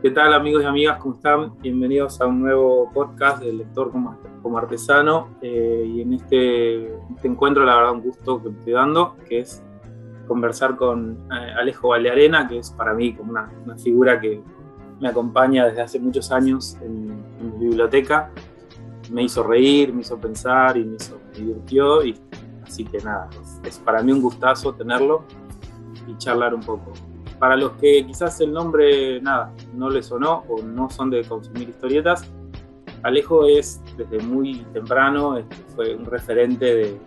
¿Qué tal amigos y amigas? ¿Cómo están? Bienvenidos a un nuevo podcast del lector como, artesano. Eh, y en este, este, encuentro, la verdad, un gusto que estoy dando, que es conversar con eh, Alejo Valdearena, que es para mí como una, figura que me acompaña desde hace muchos años en, mi biblioteca. Me hizo reír, me hizo pensar y me, hizo, me divirtió. Y, así que nada, es para mí un gustazo tenerlo y charlar un poco. Para los que quizás el nombre, nada, no les sonó o no son de consumir historietas, Alejo es desde muy temprano, este, fue un referente de,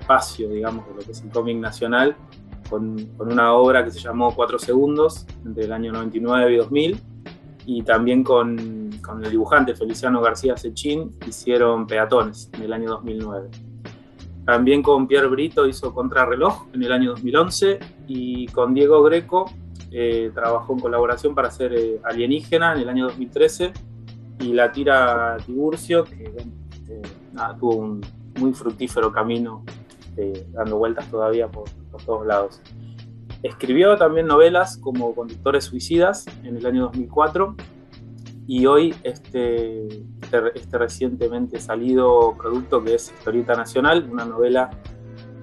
espacio, digamos, de lo que es el cómic nacional, con, una obra que se llamó Cuatro Segundos, entre el año 99 y 2000, y también con, con el dibujante Feliciano García Sechín hicieron Peatones en el año 2009. También con Pierre Brito hizo Contrarreloj en el año 2011 y con Diego Greco eh, trabajó en colaboración para hacer eh, Alienígena en el año 2013 y la tira Tiburcio, que eh, tuvo un muy fructífero camino dando vueltas todavía por, por, todos lados. Escribió también novelas como Conductores Suicidas en el año 2004 y hoy este, este, este, recientemente salido producto que es Historieta Nacional, una novela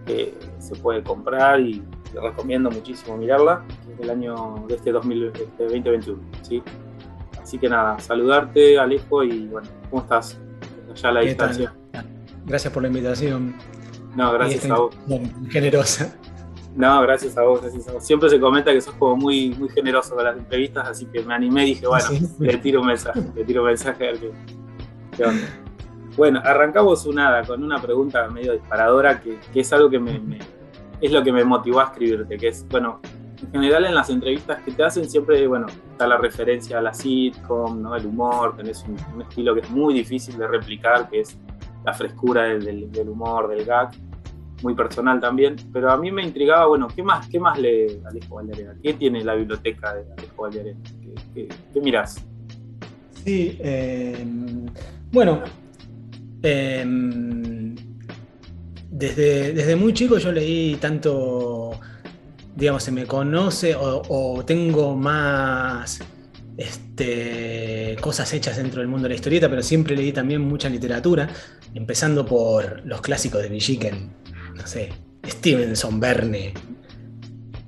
que se puede comprar y te recomiendo muchísimo mirarla, es del año de este 2021. ¿sí? Así que nada, saludarte Alejo y bueno, ¿cómo estás? Allá a la distancia. Gracias por la invitación. No, gracias a vos. Generosa. No, gracias a vos, Siempre se comenta que sos como muy, muy generoso con las entrevistas, así que me animé y dije, bueno, le tiro un mensaje, le tiro un mensaje a ver qué, onda. Bueno, arrancamos una, con una pregunta medio disparadora, que, es algo que me, es lo que me motivó a escribirte, que es, bueno, en general en las entrevistas que te hacen siempre, bueno, está la referencia a la sitcom, ¿no? El humor, tenés un, estilo que es muy difícil de replicar, que es la frescura del, del humor, del gag muy personal también, pero a mí me intrigaba, bueno, ¿qué más, qué más lee Alejo Valdearena? ¿Qué tiene la biblioteca de Alejo Valdearena? ¿Qué, qué, mirás? Sí, em, bueno, em, desde, desde muy chico yo leí tanto, digamos, se me conoce o, tengo más este, cosas hechas dentro del mundo de la historieta, pero siempre leí también mucha literatura, empezando por los clásicos de Villiquen, no sé, Stevenson, Verne,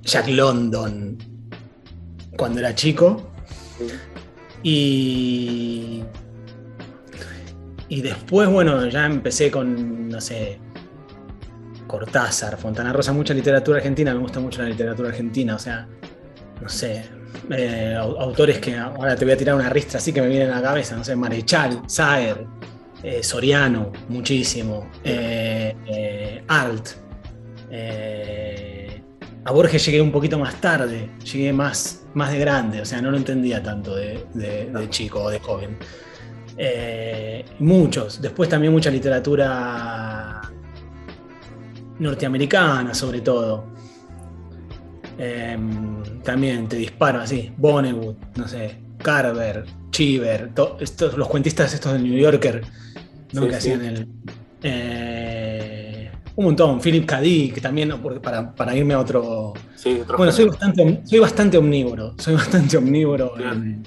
Jack London, cuando era chico. Y, y después, bueno, ya empecé con, no sé, Cortázar, Fontana Rosa, mucha literatura argentina, me gusta mucho la literatura argentina, o sea, no sé, eh, autores que ahora te voy a tirar una ristra así que me vienen a la cabeza, no sé, Marechal, Saer, eh, Soriano, muchísimo, eh, eh, Alt. a Borges llegué un poquito más tarde, llegué más, más de grande, o sea, no lo entendía tanto de, chico o de joven. muchos, después también mucha literatura norteamericana sobre todo. también te disparo así, Vonnegut, no sé, Carver, Cheever, estos, los cuentistas estos del New Yorker que hacían el. Eh, un montón, Philip K. Dick también, para, para irme a otro. bueno, soy bastante, soy bastante omnívoro, soy bastante omnívoro en,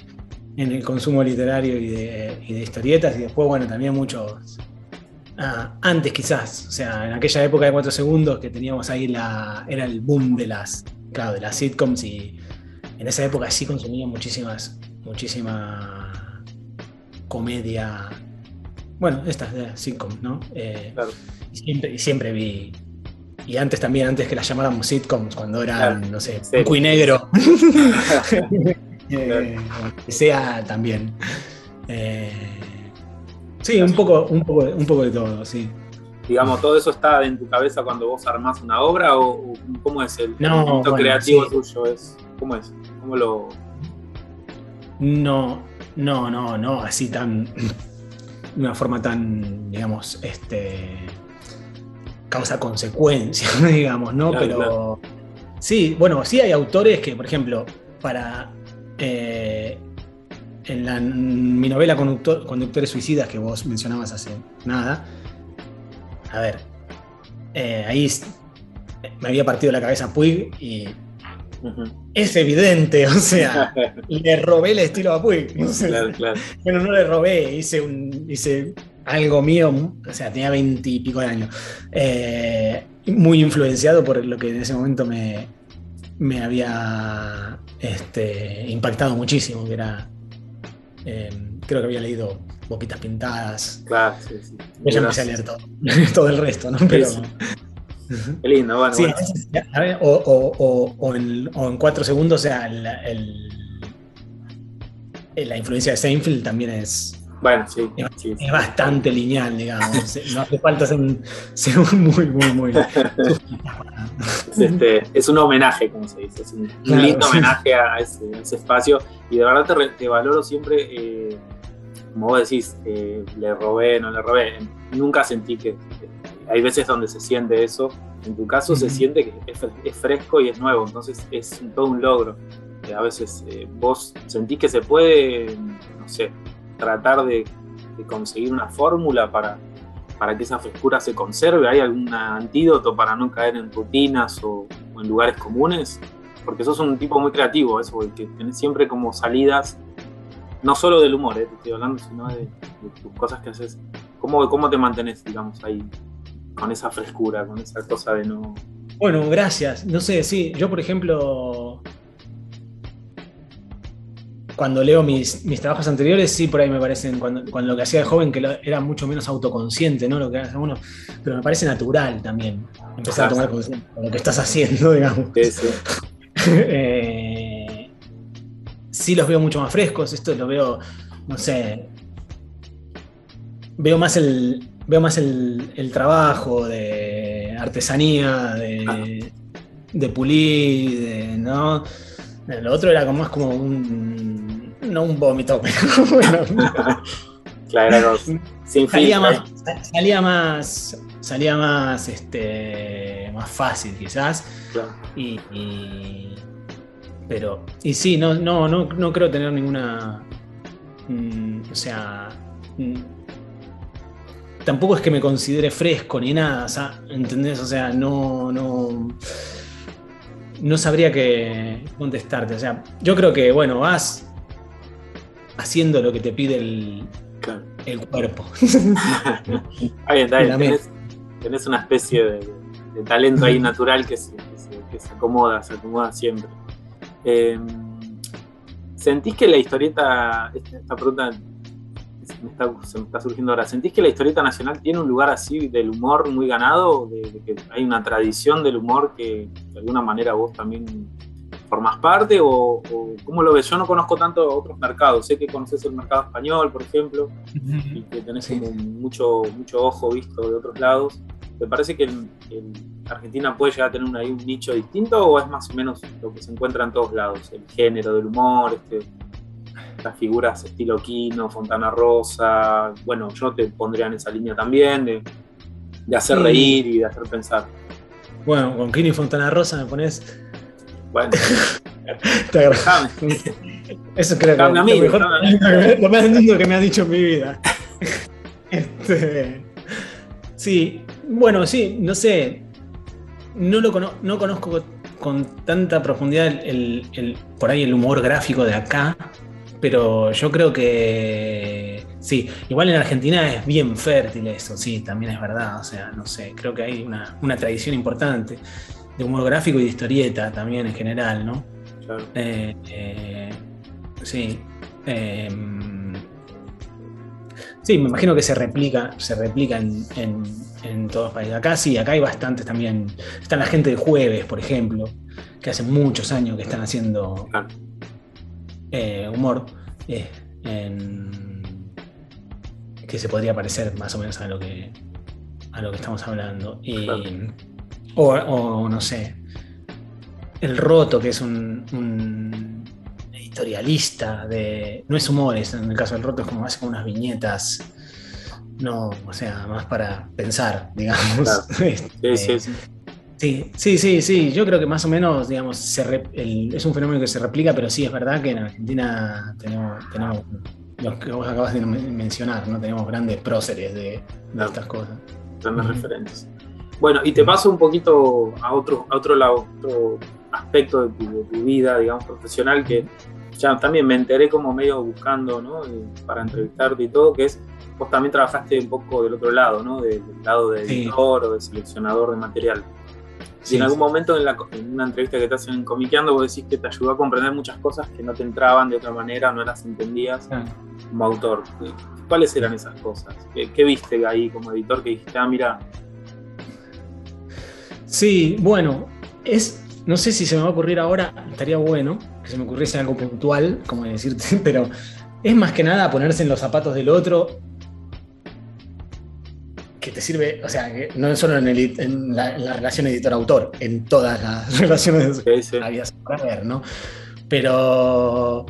el consumo literario y de, historietas, y después, bueno, también muchos. Ah, antes quizás, o sea, en aquella época de cuatro segundos que teníamos ahí la. era el boom de las. Claro, de las sitcoms y en esa época sí consumía muchísimas. muchísima comedia bueno, estas de sitcoms, ¿no? Eh, y, siempre, siempre vi. Y antes también, antes que las llamáramos sitcoms, cuando eran, no sé, blanco y negro. eh, sea también. Eh, sí, un poco, un, poco, un poco de todo, sí. Digamos, ¿todo eso está en tu cabeza cuando vos armás una obra o, cómo es el no, creativo tuyo? Es, ¿Cómo es? ¿Cómo lo...? No, no, no, no, así tan de una forma tan, digamos, este, causa-consecuencia, digamos, ¿no? Pero sí, bueno, sí hay autores que, por ejemplo, para eh, en, mi novela Conductores Suicidas que vos mencionabas hace nada, a ver, eh, ahí me había partido la cabeza Puig y es evidente, o sea, le robé el estilo a Puig. Claro, claro. Bueno, no le robé, hice, un, hice algo mío, o sea, tenía veintipico de años, eh, muy influenciado por lo que en ese momento me, me había este, impactado muchísimo, que era, eh, creo que había leído Boquitas Pintadas. Claro, sí, sí. Ya empecé a leer todo, todo el resto, ¿no? Pero, Qué lindo, bueno. Sí, O, o, en, cuatro segundos, o sea, el, la influencia de Seinfeld también es. Bueno, sí. Es, bastante lineal, digamos. no hace falta ser, un, ser muy, muy, muy. es, este, es un homenaje, como se dice. Es un, lindo homenaje a ese, espacio. Y de verdad te, valoro siempre. Eh, como vos decís, eh, le robé, no le robé. Nunca sentí que hay veces donde se siente eso. En tu caso se siente que es, fresco y es nuevo, entonces es todo un logro. a veces eh, vos sentís que se puede, no sé, tratar de, conseguir una fórmula para, para que esa frescura se conserve. ¿Hay algún antídoto para no caer en rutinas o, en lugares comunes? Porque sos un tipo muy creativo, eso, que tenés siempre como salidas, no solo del humor, eh, te estoy hablando, sino de, tus cosas que haces. ¿Cómo, ¿Cómo te mantenés, digamos, ahí con esa frescura, con esa cosa de no. Bueno, gracias. No sé, sí, yo por ejemplo, cuando leo mis, trabajos anteriores, sí, por ahí me parecen, cuando, lo que hacía de joven, que era mucho menos autoconsciente, ¿no? Lo que hace uno, pero me parece natural también empezar a tomar conciencia de lo que estás haciendo, digamos. Sí, sí. Eh, sí los veo mucho más frescos, esto lo veo, no sé, veo más el, veo más el, trabajo de artesanía, de, de pulir, ¿no? Lo otro era como más como un. No un vómito, pero bueno. claro, sin salía más, salía más. Salía más. Este. más fácil quizás. Y, Pero. Y sí, no, no, no, no creo tener ninguna. Mm, o sea. Mm, tampoco es que me considere fresco ni nada, ¿entendés? O sea, no, no, no sabría qué contestarte. O sea, yo creo que, bueno, vas haciendo lo que te pide el, cuerpo. ahí está, tenés, una especie de, talento ahí natural que se, acomoda, se acomoda siempre. Em, ¿Sentís que la historieta, esta pregunta me está, se me está surgiendo ahora. ¿Sentís que la historieta nacional tiene un lugar así del humor muy ganado? De, que hay una tradición del humor que de alguna manera vos también formás parte? O, cómo lo ves? Yo no conozco tanto otros mercados. Sé que conoces el mercado español, por ejemplo, y que tenés mucho, mucho ojo visto de otros lados. ¿Te parece que Argentina puede llegar a tener un nicho distinto o es más o menos lo que se encuentra en todos lados? El género del humor, este, las figuras estilo Kino, Fontana Rosa, bueno, yo te pondría en esa línea también, de, hacer reír y de hacer pensar. Bueno, con Kino y Fontana Rosa me pones... Bueno, te. Eso creo que es lo, mejor, lo más lindo que me ha dicho en mi vida. Este, sí, bueno, sí, no sé. No lo no conozco con tanta profundidad el, por ahí el humor gráfico de acá, pero yo creo que sí, igual en Argentina es bien fértil eso, sí, también es verdad, o sea, no sé, creo que hay una, tradición importante de humor gráfico y de historieta también en general, ¿no? Claro. Eh, eh, sí. Em, sí, me imagino que se replica, se replica en, todos los países. Acá sí, acá hay bastantes también. Está la gente de jueves, por ejemplo, que hace muchos años que están haciendo eh, humor eh, que se podría parecer más o menos a lo que, a lo que estamos hablando. Y, o, no sé, El Roto, que es un, editorialista de... No es humor, en el caso del Roto es como hace como unas viñetas. No, o sea, más para pensar, digamos. Este, sí, sí, sí. Sí, sí, sí, sí. Yo creo que más o menos, digamos, es un fenómeno que se replica, pero sí es verdad que en Argentina tenemos, tenemos lo que vos acabas de mencionar, ¿no? Tenemos grandes próceres de, estas cosas. Grandes referentes. Bueno, y te paso un poquito a otro, a otro lado, otro aspecto de tu, vida, digamos, profesional que ya también me enteré como medio buscando, ¿no? Eh, para entrevistarte y todo, que es, vos también trabajaste un poco del otro lado, ¿no? Del, lado de editor o de seleccionador de material. Si en algún momento en, una entrevista que te hacen en Comiqueando vos decís que te ayudó a comprender muchas cosas que no te entraban de otra manera, no las entendías como autor. ¿Cuáles eran esas cosas? ¿Qué, viste ahí como editor que dijiste, ah, mira? Sí, bueno, es, no sé si se me va a ocurrir ahora, estaría bueno que se me ocurriese algo puntual, como decirte, pero es más que nada ponerse en los zapatos del otro que te sirve, o sea, que no solo en, la, relación editor-autor, en todas las relaciones que sí. para ver, ¿no? Pero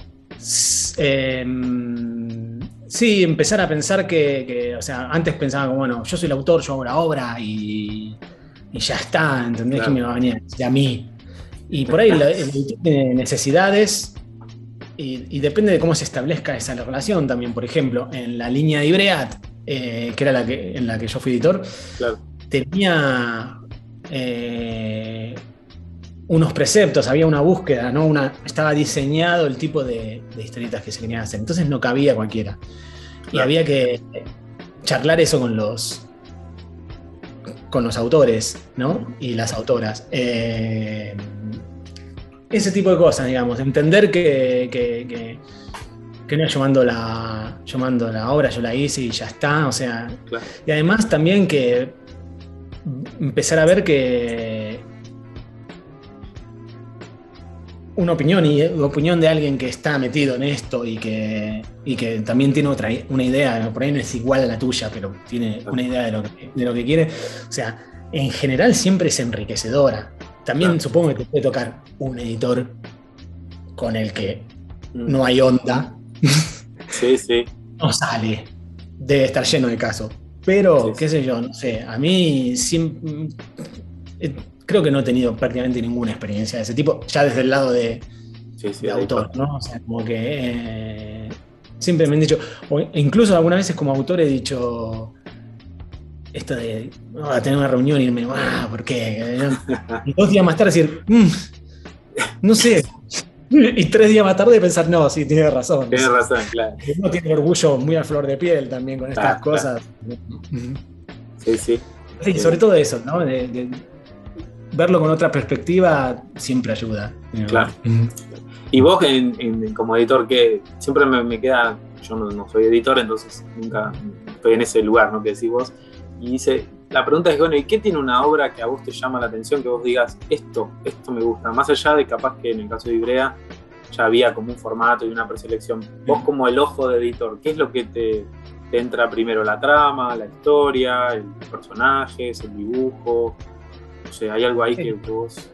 em, sí, empezar a pensar que, o sea, antes pensaba como, bueno, yo soy el autor, yo hago la obra y, ya está, ¿entendés? que me va a venir de a mí. Y por ahí el editor tiene necesidades y, depende de cómo se establezca esa relación también. Por ejemplo, en la línea de Ibreat, eh, que era la que, en la que yo fui editor, tenía eh, unos preceptos, había una búsqueda, ¿no? Una, estaba diseñado el tipo de, historietas que se querían hacer. Entonces no cabía cualquiera. Y había que charlar eso con los con los autores, ¿no? Y las autoras. Eh, ese tipo de cosas, digamos. Entender que que no yo mando la, yo mando la obra, yo la hice y ya está, o sea, y además también que empezar a ver que una opinión y opinión de alguien que está metido en esto y que, y que también tiene otra una idea, por ahí no es igual a la tuya, pero tiene una idea de lo que, de lo que quiere, o sea, en general siempre es enriquecedora. También supongo que te puede tocar un editor con el que mm. no hay onda, Sí, sí. no sale. Debe estar lleno de casos. Pero, qué sé yo, no sé. A mí eh, creo que no he tenido prácticamente ninguna experiencia de ese tipo, ya desde el lado de, autor, ¿no? O sea, como que eh, siempre me han dicho, o incluso algunas veces como autor he dicho esto de a tener una reunión y irme, ah, ¿por qué? Y dos días más tarde decir, mm, no sé, Y tres días más tarde pensar, no, sí, tiene razón. Tiene razón, claro. Uno tiene orgullo muy a flor de piel también con estas cosas. Sí, sí. Sí, sobre todo eso, ¿no? De, verlo con otra perspectiva siempre ayuda. Claro. Y vos, como editor, que siempre me, queda, yo no, soy editor, entonces nunca estoy en ese lugar, ¿no? Que decís vos. Y dice, la pregunta es, bueno, ¿y qué tiene una obra que a vos te llama la atención, que vos digas, esto, esto me gusta? Más allá de capaz que en el caso de Ibrea ya había como un formato y una preselección. Vos como el ojo de editor, ¿qué es lo que te, entra primero? ¿La trama, la historia, el personajes, el dibujo? O sea, ¿hay algo ahí que vos...?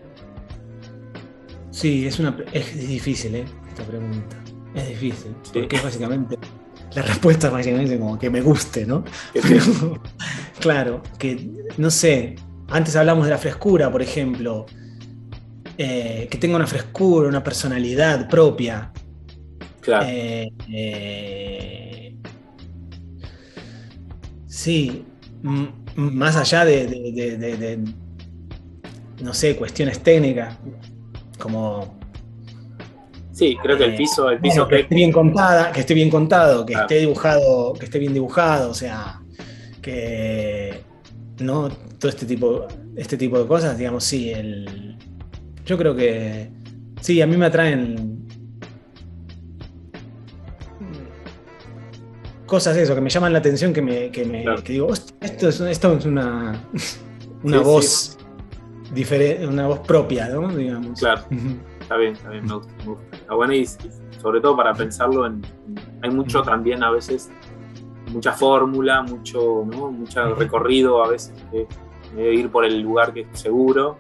Sí, es, una, es difícil, ¿eh? Esta pregunta. Es difícil, porque es básicamente la respuesta básicamente como que me guste, ¿no? claro, que no sé, antes hablamos de la frescura, por ejemplo, eh, que tenga una frescura, una personalidad propia. Claro. Eh, eh, sí, más allá de, no sé, cuestiones técnicas, como Sí, creo que el eh, piso, el piso que esté bien contada, que esté bien contado, que esté dibujado, que esté bien dibujado, o sea, que no todo este tipo, este tipo de cosas, digamos, sí, el, yo creo que sí, a mí me atraen cosas eso, que me llaman la atención, que me, que me que digo, esto es, esto es una, una voz diferente, una voz propia, ¿no? Digamos. Claro. Está bien, está bien, me gusta, me gusta. Está bueno y, sobre todo para pensarlo en, hay mucho también a veces mucha fórmula, mucho, ¿no? mucho recorrido a veces que ir por el lugar que es seguro,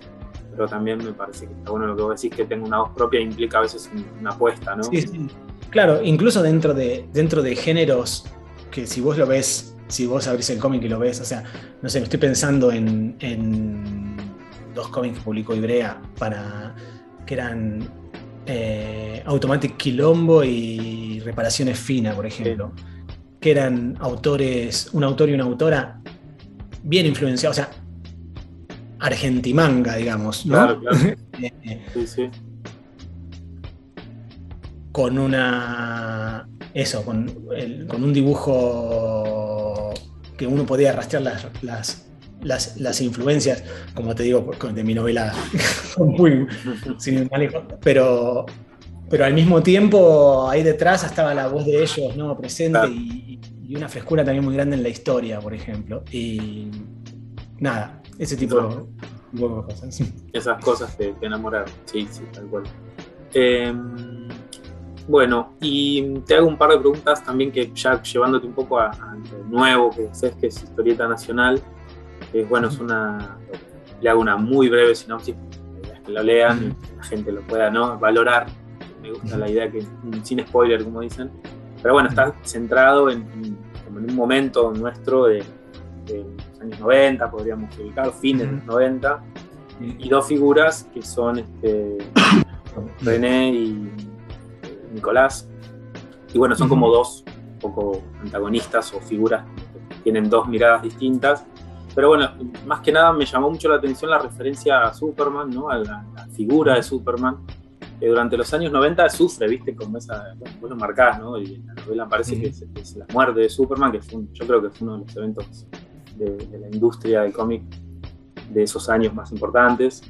pero también me parece que está bueno lo que vos decís, que tenga una voz propia implica a veces una apuesta, ¿no? Sí, sí. Claro, incluso dentro de, dentro de géneros que si vos lo ves, si vos abrís el cómic y lo ves, o sea, no sé, me estoy pensando en, en dos cómics que publicó Ibrea para que eran eh, Automatic Quilombo y Reparaciones Fina, por ejemplo, que eran autores, un autor y una autora bien influenciados, o sea, argentimanga, digamos, ¿no? Claro, claro. sí, sí. Con una. Eso, con, con un dibujo que uno podía rastrear las, las, influencias, como te digo, de mi novela, muy pero, pero al mismo tiempo ahí detrás estaba la voz de ellos ¿no? presente y, una frescura también muy grande en la historia, por ejemplo. Y nada, ese tipo de, cosas. Esas cosas te, te enamoraron, sí, sí, tal cual. Em, bueno, y te hago un par de preguntas también que ya llevándote un poco a, a lo nuevo que es que es historieta nacional que bueno, es una, le hago una muy breve sinopsis, que lo lean y la gente lo pueda ¿no? valorar. Me gusta la idea que, sin spoiler, como dicen. Pero bueno, está centrado en, en un momento nuestro de, los años 90, podríamos ubicar, fines de los 90, y dos figuras que son este, René y Nicolás. Y bueno, son como dos un poco antagonistas o figuras que tienen dos miradas distintas pero bueno, más que nada me llamó mucho la atención la referencia a Superman, ¿no? a la, figura de Superman, que durante los años 90 sufre, ¿viste? Como esa, bueno, marcás, ¿no? Y en la novela parece que, es, la muerte de Superman, que fue yo creo que fue uno de los eventos de, la industria del cómic de esos años más importantes.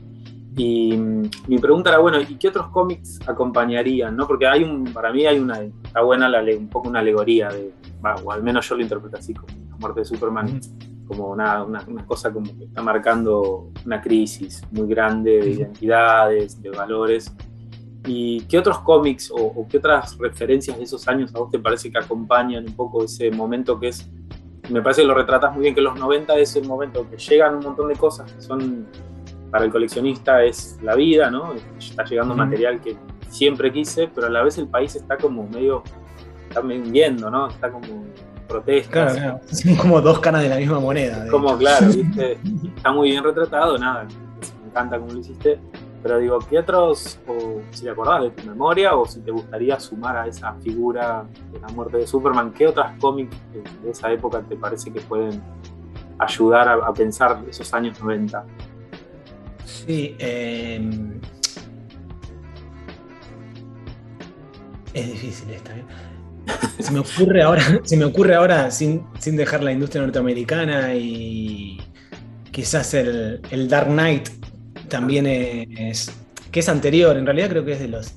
Y mm, mi pregunta era, bueno, ¿y qué otros cómics acompañarían? ¿no? Porque hay un, para mí hay una, está buena la, un poco una alegoría, de, o al menos yo lo interpreto así, como la muerte de Superman como una, una, cosa como que está marcando una crisis muy grande de identidades, de valores. ¿Y qué otros cómics o, qué otras referencias de esos años a vos te parece que acompañan un poco ese momento que es, me parece que lo retratas muy bien, que los 90 es el momento que llegan un montón de cosas que son, para el coleccionista es la vida, ¿no? Está llegando material que siempre quise, pero a la vez el país está como medio, está viendo, ¿no? Está como protestas. Claro, Son como dos caras de la misma moneda. Como, claro, ¿viste? está muy bien retratado, nada, me encanta cómo lo hiciste. Pero digo, ¿qué otros, o si te acordás de tu memoria, o si te gustaría sumar a esa figura de la muerte de Superman, qué otras cómics de esa época te parece que pueden ayudar a, pensar esos años 90? Sí, em, es difícil esta, ¿eh? Se me ocurre ahora, se me ocurre ahora sin, dejar la industria norteamericana y quizás el, Dark Knight también es, que es anterior, en realidad creo que es de los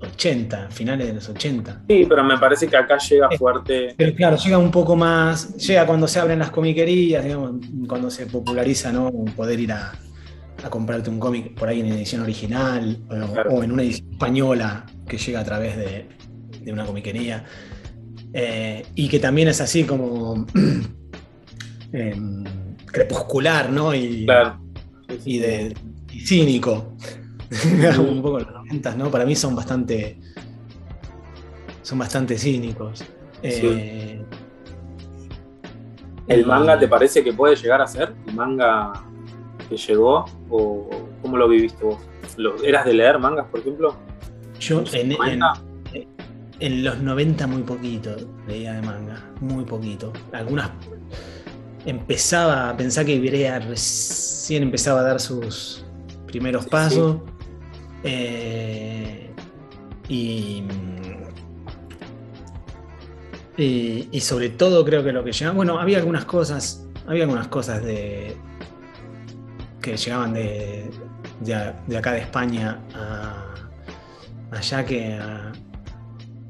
80, finales de los 80. Sí, pero me parece que acá llega fuerte. Pero claro, llega un poco más, llega cuando se abren las comiquerías, digamos, cuando se populariza, ¿no? Poder ir a, comprarte un cómic por ahí en edición original o, en una edición española que llega a través de, de una comiquería. Eh, y que también es así como em, crepuscular, ¿no? Y, y, de, cínico. un poco los 90, ¿no? Para mí son bastante. Son bastante cínicos. Eh, ¿El manga te parece que puede llegar a ser? ¿El manga que llegó? ¿O cómo lo viviste vos? ¿Eras de leer mangas, por ejemplo? Yo en, en los 90 muy poquito leía de manga, muy poquito. Algunas empezaba a pensar que Ibrea recién empezaba a dar sus primeros pasos. Eh, y, y, sobre todo creo que lo que llegaba, bueno, había algunas cosas, había algunas cosas de que llegaban de, de, acá de España a, allá que a,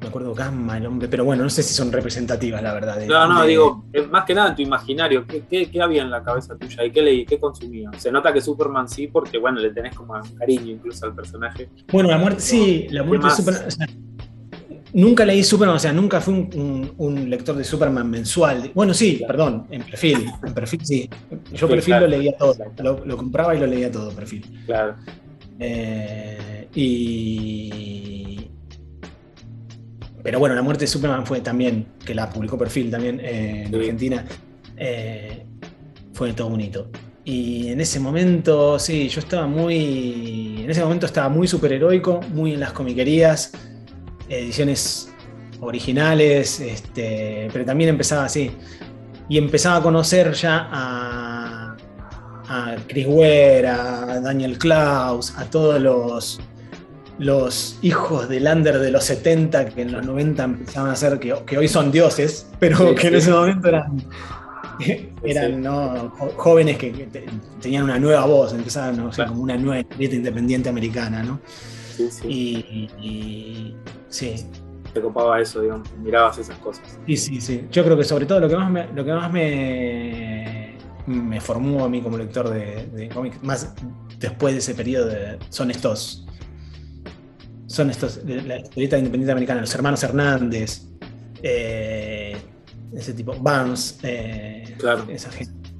me acuerdo Gamma, el hombre, pero bueno, no sé si son representativas, la verdad. no, no, digo, más que nada en tu imaginario, ¿qué, había en la cabeza tuya y qué leí, qué consumías? Se nota que Superman sí, porque bueno, le tenés como un cariño incluso al personaje. Bueno, la muerte, sí, la muerte de Superman. nunca leí Superman, o sea, nunca fui un, lector de Superman mensual. Bueno, sí, perdón, en perfil, en perfil sí. Yo perfil lo leía todo, lo, compraba y lo leía todo, perfil. Claro. Eh, y pero bueno, la muerte de Superman fue también, que la publicó Perfil también eh, en Argentina, eh, fue todo un hito. Y en ese momento, sí, yo estaba muy. En ese momento estaba muy superheroico, muy en las comiquerías, ediciones originales, este, pero también empezaba así. Y empezaba a conocer ya a, a Chris Ware, a Daniel Klaus, a todos los, los hijos del under de los 70 que en los 90 empezaban a ser, que, que hoy son dioses, pero Sí, que en sí. ese momento eran, eran sí. ¿no? jóvenes que, que te- tenían una nueva voz, empezaban no sé, Claro. como una nueva historieta independiente americana, ¿no? Sí, sí. Y, y- sí, Te copaba eso, digamos, mirabas esas cosas. sí, sí, sí. Yo creo que sobre todo lo que más me, lo que más me, me formó a mí como lector de, de cómics, más después de ese periodo, de- son estos. Son estos, la historieta independiente americana, los hermanos Hernández, eh, ese tipo, Barnes, eh, Claro. esa gente.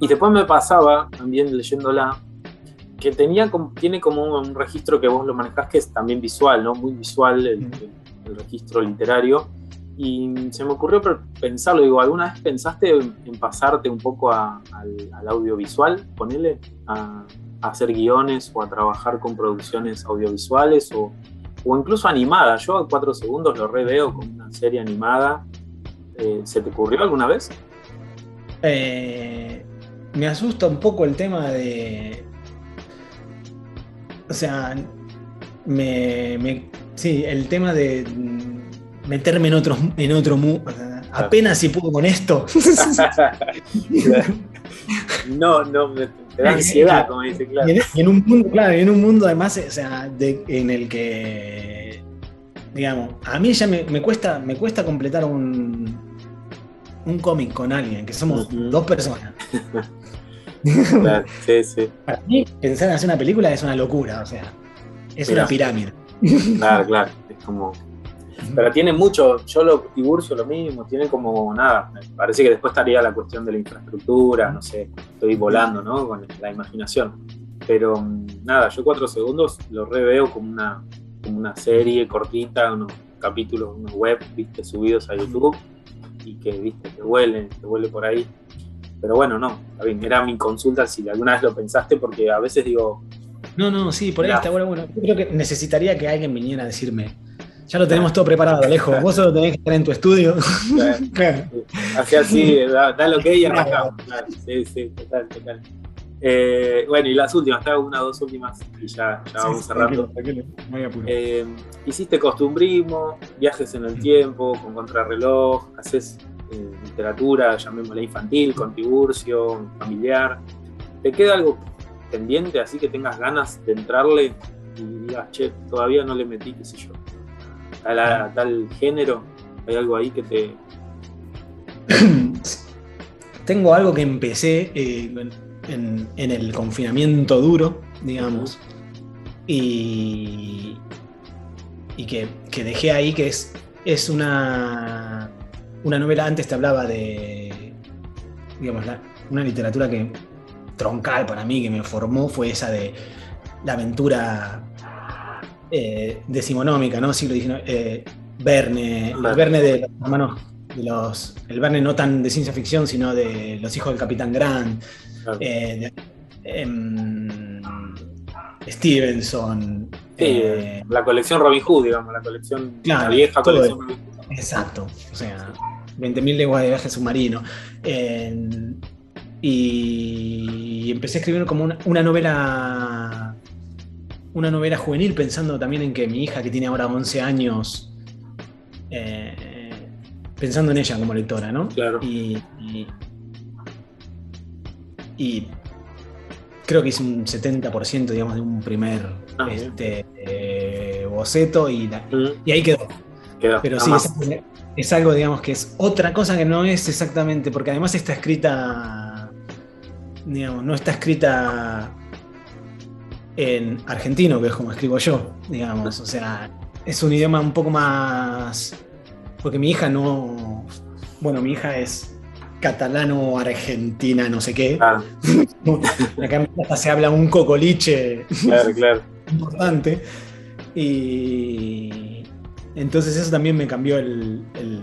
Y después me pasaba, también leyéndola, que tenía, como- tiene como un, registro que vos lo manejás que es también visual, ¿no? Muy visual el registro literario. Y se me ocurrió pensarlo, digo, ¿alguna vez pensaste en, pasarte un poco al, al audiovisual, ponele, a, a hacer guiones o a trabajar con producciones audiovisuales o, o incluso animadas? Yo a cuatro segundos lo reveo como una serie animada. Eh, ¿Se te ocurrió alguna vez? Eh, me asusta un poco el tema de. O sea, me, sí, el tema de meterme en otro, en otro mu- Apenas si puedo con esto. no, no, me, te da ansiedad, como dice, claro. Y en, y en un mundo, claro, y en un mundo además, o sea, de- en el que, digamos, a mí ya me, me cuesta, me cuesta completar un, un cómic con alguien, que somos dos personas. Claro, sí, sí, Para mí, pensar en hacer una película es una locura, o sea, es una pirámide. claro, claro. Es como. Pero tiene mucho, yo lo Tiburcio lo mismo, tiene como nada. Me parece que después estaría la cuestión de la infraestructura, no sé, estoy volando, ¿no? Con la imaginación. Pero mm, nada, yo cuatro segundos lo reveo como una, como una serie cortita, unos capítulos, unos web, viste, subidos a YouTube y que, viste, que vuelen, que vuele por ahí. Pero bueno, no, está bien, era mi consulta si alguna vez lo pensaste, porque a veces digo, No, no, sí, por ahí está bueno. Bueno, yo creo que necesitaría que alguien viniera a decirme, ya lo tenemos todo preparado, Alejo, vos solo tenés que estar en tu estudio. Claro. Así así, da, da lo que y arrancamos. Claro, sí, sí, total, total. Eh, bueno, y las últimas, hago una o dos últimas y ya, ya vamos Sí, cerrando. tranquilo, tranquilo. Eh, hiciste costumbrismo, viajes en el tiempo, con contrarreloj, haces eh, literatura, llamémosla infantil, con Tiburcio, familiar. ¿Te queda algo pendiente así que tengas ganas de entrarle y digas, che, todavía no le metí, qué sé yo, a, la- a tal género? ¿Hay algo ahí que te, Tengo algo que empecé eh, en, en el confinamiento duro, digamos, y, y que, que dejé ahí, que es, es una, una novela, antes te hablaba de, digamos, la- una literatura que troncal para mí, que me formó, fue esa de la aventura eh, decimonómica, ¿no? Siglo XIX, eh, Verne, el Verne. De los hermanos, de los, el Verne no tan de ciencia ficción, sino de los hijos del Capitán Grant, claro, eh, de- em, Stevenson. Sí, eh, la colección Robin Hood, digamos, la colección, Claro, la vieja colección eso. Robin Hood. Exacto, o sea, 20.000 leguas de viaje submarino. Eh, y empecé a escribir como una, una novela una novela juvenil pensando también en que mi hija que tiene ahora 11 años eh, pensando en ella como lectora, ¿no? Claro. Y, y, y creo que hice un 70% digamos de un primer Ah, este, eh, boceto y, la- y ahí quedó. Pero sí, es, es algo, digamos, que es otra cosa que no es exactamente, porque además está escrita, digamos, no está escrita en argentino, que es como escribo yo, digamos, o sea, es un idioma un poco más, porque mi hija no, bueno, mi hija es catalano, argentina, no sé qué, Claro, acá casa se habla un cocoliche claro, claro. importante. Y entonces eso también me cambió el, el-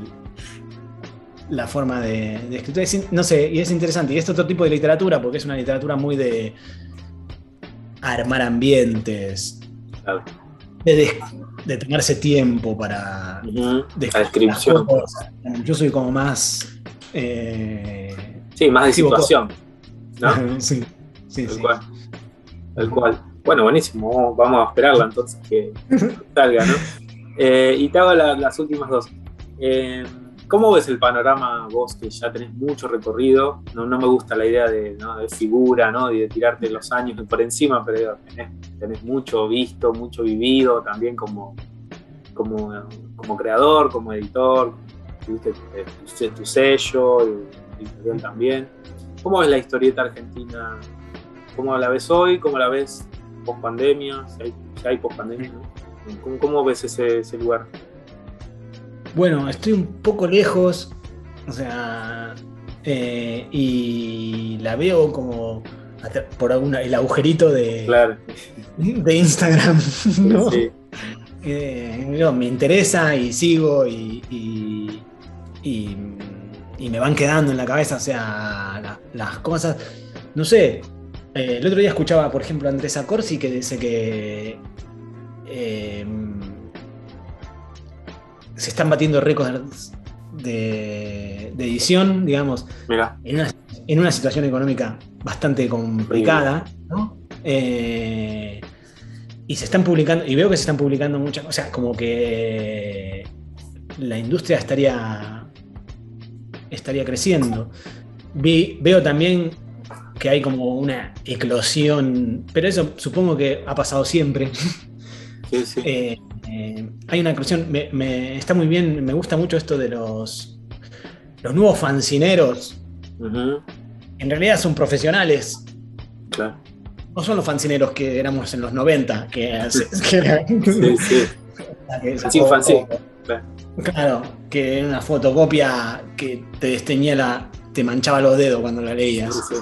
la forma de, de escritura. Es no sé, y es interesante. Y es otro tipo de literatura, porque es una literatura muy de armar ambientes, claro. de, de tomarse tiempo para La descripción. cosas. Yo soy como más... eh, Sí, más de situación. ¿no? sí. sí, tal sí. cual. Tal cual. Bueno, buenísimo. Vamos, vamos a esperarla entonces que salga, ¿no? Eh, y te hago la- las últimas dos. Eh, ¿Cómo ves el panorama vos que ya tenés mucho recorrido? No, no me gusta la idea de, figura, ¿no? Y de tirarte los años por encima, pero tenés, mucho visto, mucho vivido también como, como, como creador, como editor, tuviste eh, tu, tu sello, editorial también. ¿Cómo ves la historieta argentina? ¿Cómo la ves hoy? ¿Cómo la ves post pandemia? Si hay, post pandemia. ¿Cómo, ves ese lugar? Bueno, estoy un poco lejos, o sea, eh, y la veo como por alguna, el agujerito de, Claro. de Instagram, ¿no? Sí, Eh, no, me interesa y sigo y, y, y- y me van quedando en la cabeza, o sea, la- las cosas, no sé, eh, el otro día escuchaba, por ejemplo, a Andrés Acorsi que dice que se están batiendo récords de, de edición, digamos, en una, en una situación económica bastante complicada, ¿no? Eh, y se están publicando, y veo que se están publicando muchas cosas, como que la industria estaría, estaría creciendo. Vi- veo también que hay como una eclosión, pero eso supongo que ha pasado siempre. sí, sí. Eh, eh, hay una eclosión, me, me- está muy bien, me gusta mucho esto de los, los nuevos fancineros, en realidad son profesionales. claro. No son los fancineros que éramos en los 90, que, que era- Sí, sí. claro. Claro, que era una fotocopia que te desteñía la. te manchaba los dedos cuando la leías. Sí.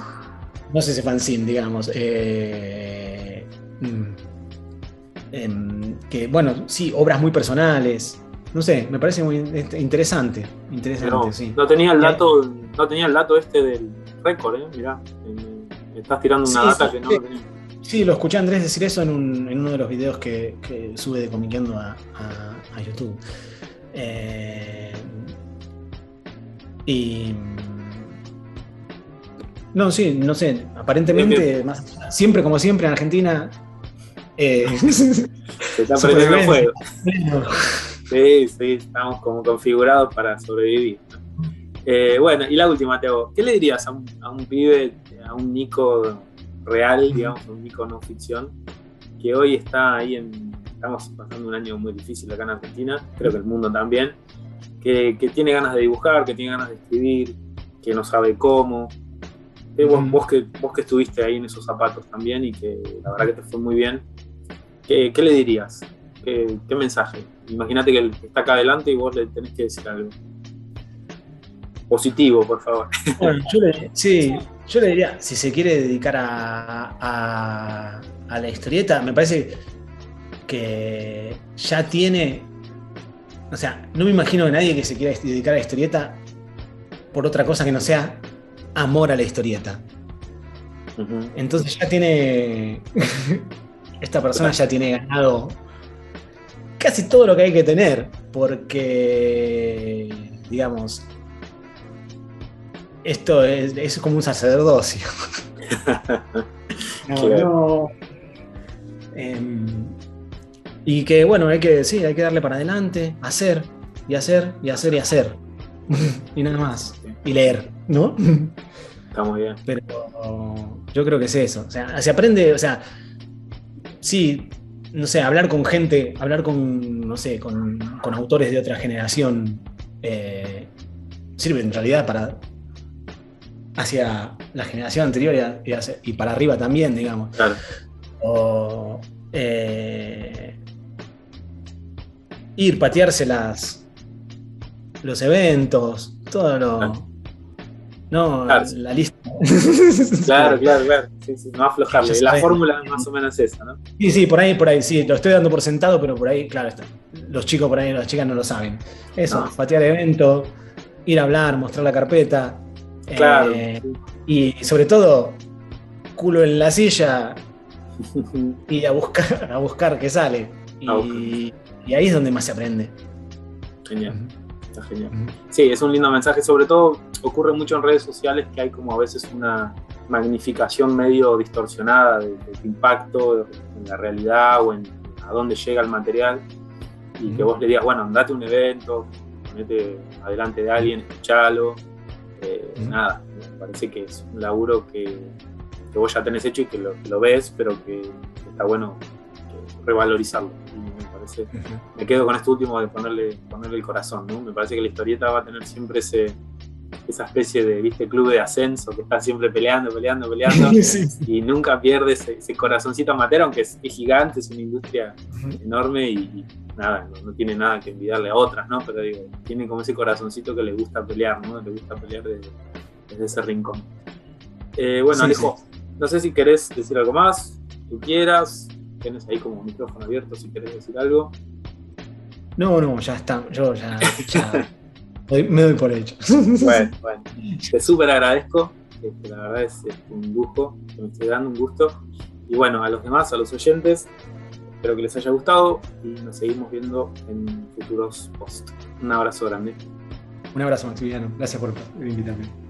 No sé ese fanzine, digamos. eh, mm, em, que, bueno, sí, obras muy personales. No sé, me parece muy in- interesante. Interesante, No, sí. no tenía el dato, no tenía el dato este del récord, eh, mirá. Me- me estás tirando una Sí, data sí, que no sí. tenía. Sí, lo escuché a Andrés decir eso en, un- en uno de los videos que, que sube de Comiqueando a, a- a YouTube. Eh, y. No, sí, no sé. Aparentemente, más- siempre como siempre en Argentina. Eh, Se está prendiendo fuego. Sí, sí, estamos como configurados para sobrevivir. Eh, bueno, y la última, Teo. ¿Qué le dirías a un, a un pibe, a un Nico real, digamos, un Nico no ficción, que hoy está ahí en. Estamos pasando un año muy difícil acá en Argentina, creo que el mundo también, que, que tiene ganas de dibujar, que tiene ganas de escribir, que no sabe cómo. Eh, vos que, vos que estuviste ahí en esos zapatos también y que la verdad que te fue muy bien, ¿qué, qué le dirías? ¿Qué, qué mensaje? Imagínate que él está acá adelante y vos le tenés que decir algo. Positivo, por favor. Bueno, yo le, sí, yo le diría, si se quiere dedicar a, a- a la historieta, me parece que ya tiene. O sea, no me imagino a nadie que se quiera dedicar a la historieta por otra cosa que no sea amor a la historieta. Entonces ya tiene. Esta persona ya tiene ganado casi todo lo que hay que tener. Porque, digamos, esto es, es como un sacerdocio. No, Claro. no. Em, y que bueno, hay que, sí, hay que darle para adelante, hacer, y hacer, y hacer, y hacer. y nada más. Y leer, ¿no? Está muy bien. Pero yo creo que es eso. O sea, se aprende, o sea, sí, no sé, hablar con gente, hablar con, no sé, con, con autores de otra generación, eh, sirve en realidad para hacia la generación anterior y, hacia- para arriba también, digamos. Claro. O eh, ir, patearse las, los eventos, todo lo... Claro. No, Claro. la lista. Claro, claro, claro. Sí, sí, no aflojarle. La fórmula más o menos es esa, ¿no? Sí, sí, por ahí, por ahí, sí, lo estoy dando por sentado, pero por ahí, claro, está. los chicos por ahí, las chicas no lo saben. Eso, No. patear evento, ir a hablar, mostrar la carpeta. Claro. eh, y sobre todo, culo en la silla y a buscar, a buscar qué sale. Y, y ahí es donde más se aprende. Genial, está genial. Sí, es un lindo mensaje. Sobre todo ocurre mucho en redes sociales que hay como a veces una, magnificación medio distorsionada del, impacto en la realidad o en a dónde llega el material y que vos le digas, bueno, andate a un evento, ponete adelante de alguien, escuchalo. Eh, nada, me parece que es un laburo que, vos ya tenés hecho y que lo, ves, pero que, está bueno revalorizarlo. Me quedo con esto último de ponerle, ponerle el corazón, ¿no? Me parece que la historieta va a tener siempre ese, esa especie de ¿viste? club de ascenso que está siempre peleando, peleando, peleando y nunca pierde ese, corazoncito amateur, aunque es, gigante, es una industria enorme y, nada, no, tiene nada que envidiarle a otras, ¿no? Pero digo, tiene como ese corazoncito que le gusta pelear, ¿no? Le gusta pelear desde, ese rincón. Eh, bueno, Alejo, no sé si querés decir algo más, tú quieras, ahí como un micrófono abierto si querés decir algo. No, no, ya está, yo ya, me doy por hecho. Bueno, bueno, te súper agradezco, este, la verdad es, un lujo, me estoy dando un gusto. Y bueno, a los demás, a los oyentes, espero que les haya gustado y nos seguimos viendo en futuros posts. Un abrazo grande. Un abrazo, Maximiliano. Gracias por invitarme.